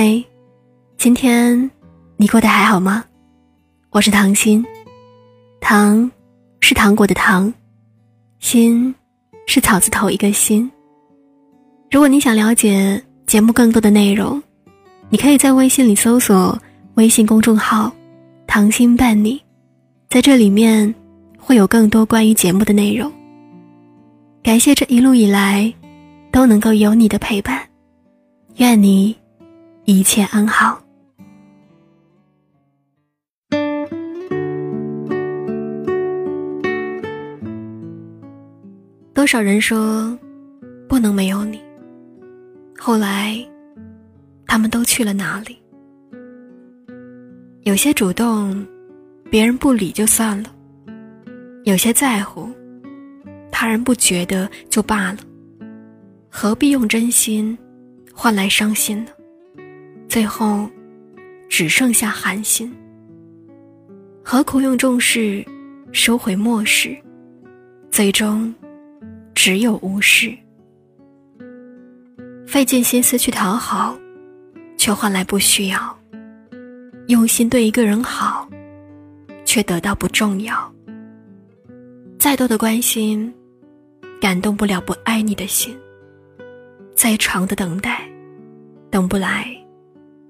嗨，今天你过得还好吗？我是唐心，糖是糖果的糖，心是草字头一个心。如果你想了解节目更多的内容，你可以在微信里搜索微信公众号“糖心伴你”，在这里面会有更多关于节目的内容。感谢这一路以来都能够有你的陪伴，愿你。一切安好。多少人说不能没有你？后来他们都去了哪里？有些主动，别人不理就算了；有些在乎，他人不觉得就罢了。何必用真心换来伤心呢？最后，只剩下寒心。何苦用重视收回漠视？最终，只有无视。费尽心思去讨好，却换来不需要；用心对一个人好，却得到不重要。再多的关心，感动不了不爱你的心；再长的等待，等不来。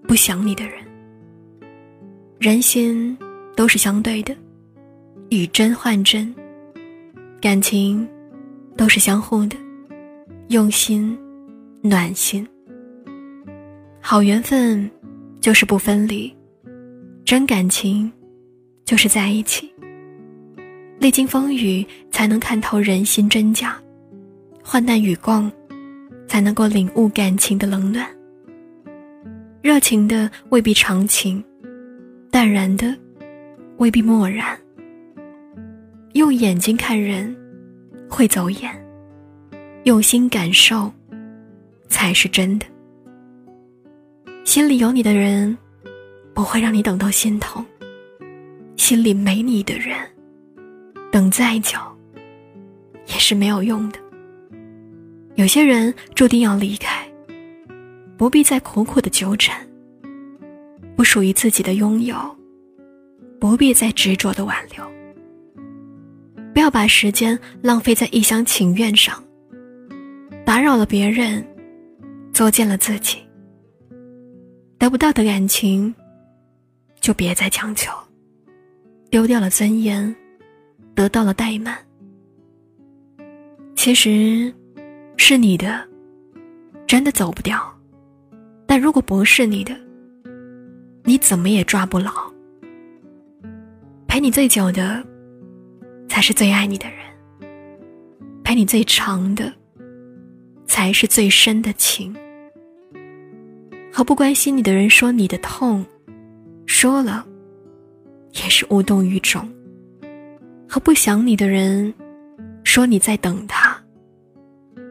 不想你的人，人心都是相对的，以真换真，感情都是相互的，用心暖心。好缘分就是不分离，真感情就是在一起。历经风雨，才能看透人心真假；患难与共，才能够领悟感情的冷暖。热情的未必长情，淡然的未必漠然。用眼睛看人，会走眼；用心感受，才是真的。心里有你的人，不会让你等到心痛；心里没你的人，等再久也是没有用的。有些人注定要离开。不必再苦苦的纠缠，不属于自己的拥有，不必再执着的挽留。不要把时间浪费在一厢情愿上，打扰了别人，作践了自己。得不到的感情，就别再强求。丢掉了尊严，得到了怠慢。其实，是你的，真的走不掉。但如果不是你的，你怎么也抓不牢。陪你最久的，才是最爱你的人；陪你最长的，才是最深的情。和不关心你的人说你的痛，说了，也是无动于衷；和不想你的人说你在等他，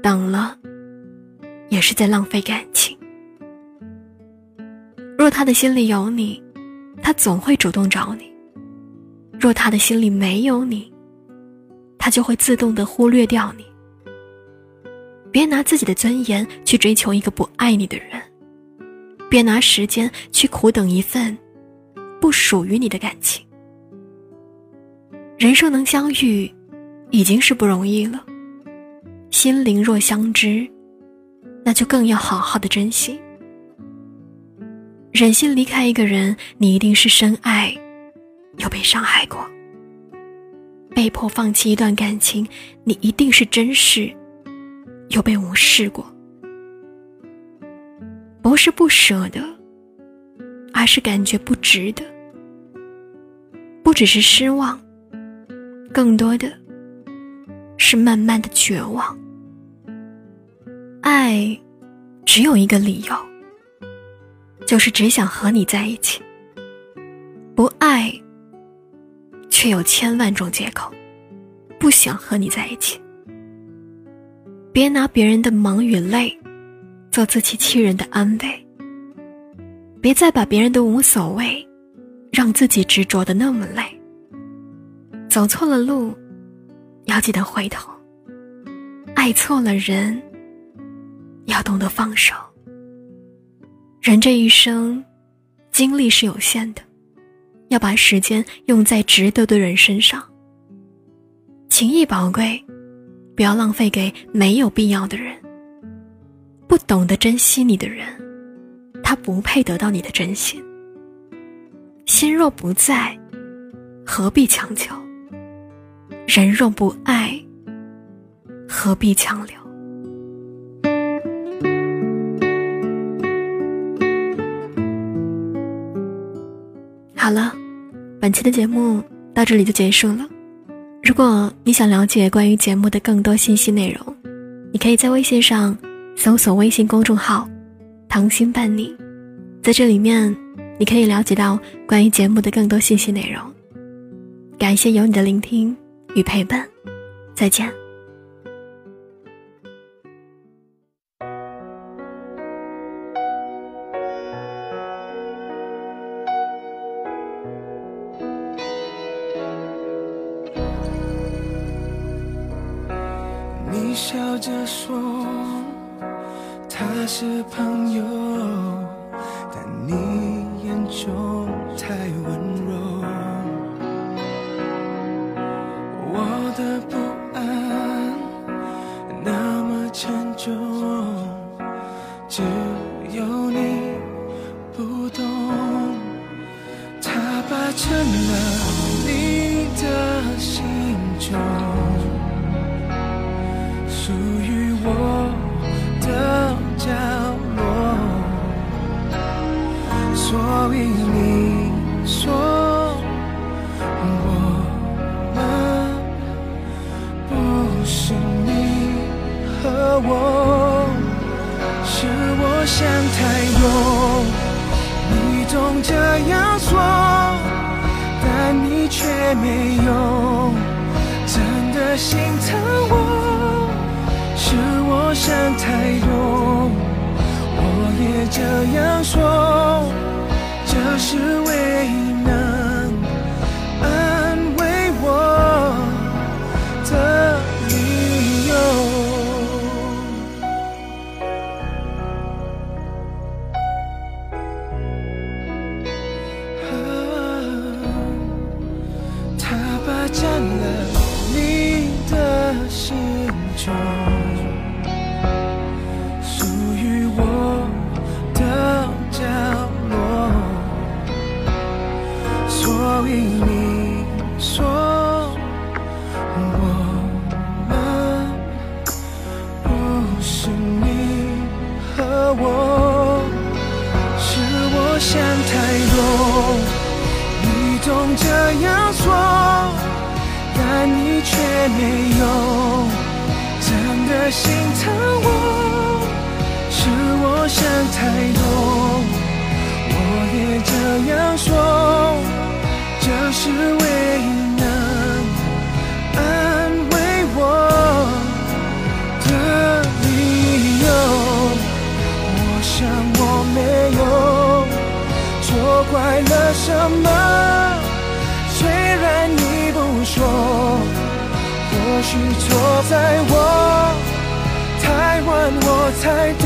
等了，也是在浪费感情。若他的心里有你，他总会主动找你；若他的心里没有你，他就会自动的忽略掉你。别拿自己的尊严去追求一个不爱你的人，别拿时间去苦等一份不属于你的感情。人生能相遇，已经是不容易了。心灵若相知，那就更要好好的珍惜。忍心离开一个人，你一定是深爱，又被伤害过；被迫放弃一段感情，你一定是真实，又被无视过。不是不舍得，而是感觉不值得。不只是失望，更多的是慢慢的绝望。爱，只有一个理由。就是只想和你在一起，不爱，却有千万种借口，不想和你在一起。别拿别人的忙与累，做自欺欺人的安慰。别再把别人的无所谓，让自己执着的那么累。走错了路，要记得回头；爱错了人，要懂得放手。人这一生，精力是有限的，要把时间用在值得的人身上。情谊宝贵，不要浪费给没有必要的人。不懂得珍惜你的人，他不配得到你的真心。心若不在，何必强求？人若不爱，何必强留？好了，本期的节目到这里就结束了。如果你想了解关于节目的更多信息内容，你可以在微信上搜索微信公众号“糖心伴你”，在这里面你可以了解到关于节目的更多信息内容。感谢有你的聆听与陪伴，再见。着说他是朋友，但你眼中太温柔。我的不安那么沉重，只有你不懂。他霸占了你的心中。所以你说我们不是你和我，是我想太多。你总这样说，但你却没有所以你说我们不是你和我，是我想太多。你总这样说，但你却没有真的心疼我，是我想太多。我也这样说。这是唯一能安慰我的理由。我想我没有错怪了什么，虽然你不说，或许错在我太晚，我才懂，